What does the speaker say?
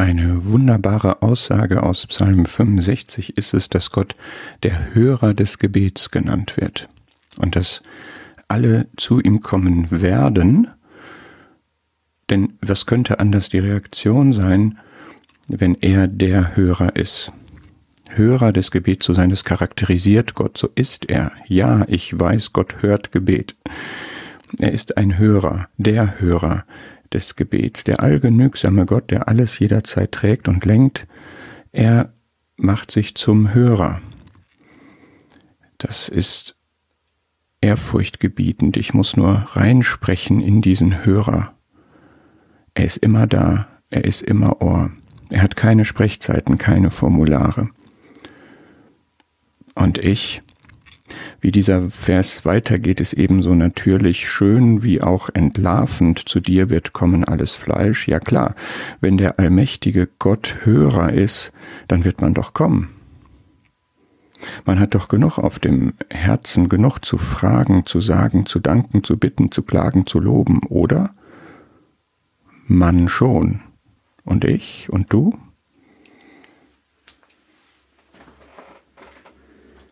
Eine wunderbare Aussage aus Psalm 65 ist es, dass Gott der Hörer des Gebets genannt wird und dass alle zu ihm kommen werden, denn was könnte anders die Reaktion sein, wenn er der Hörer ist? Hörer des Gebets zu sein, das charakterisiert Gott, so ist er. Ja, ich weiß, Gott hört Gebet. Er ist ein Hörer, der Hörer, des Gebets, der allgenügsame Gott, der alles jederzeit trägt und lenkt, er macht sich zum Hörer. Das ist ehrfurchtgebietend. Ich muss nur reinsprechen in diesen Hörer. Er ist immer da, er ist immer Ohr. Er hat keine Sprechzeiten, keine Formulare. Und ich, wie dieser Vers weitergeht, ist ebenso natürlich schön wie auch entlarvend. Zu dir wird kommen alles Fleisch. Ja klar, wenn der allmächtige Gott Hörer ist, dann wird man doch kommen. Man hat doch genug auf dem Herzen, genug zu fragen, zu sagen, zu danken, zu bitten, zu klagen, zu loben, oder? Man schon. Und ich und du?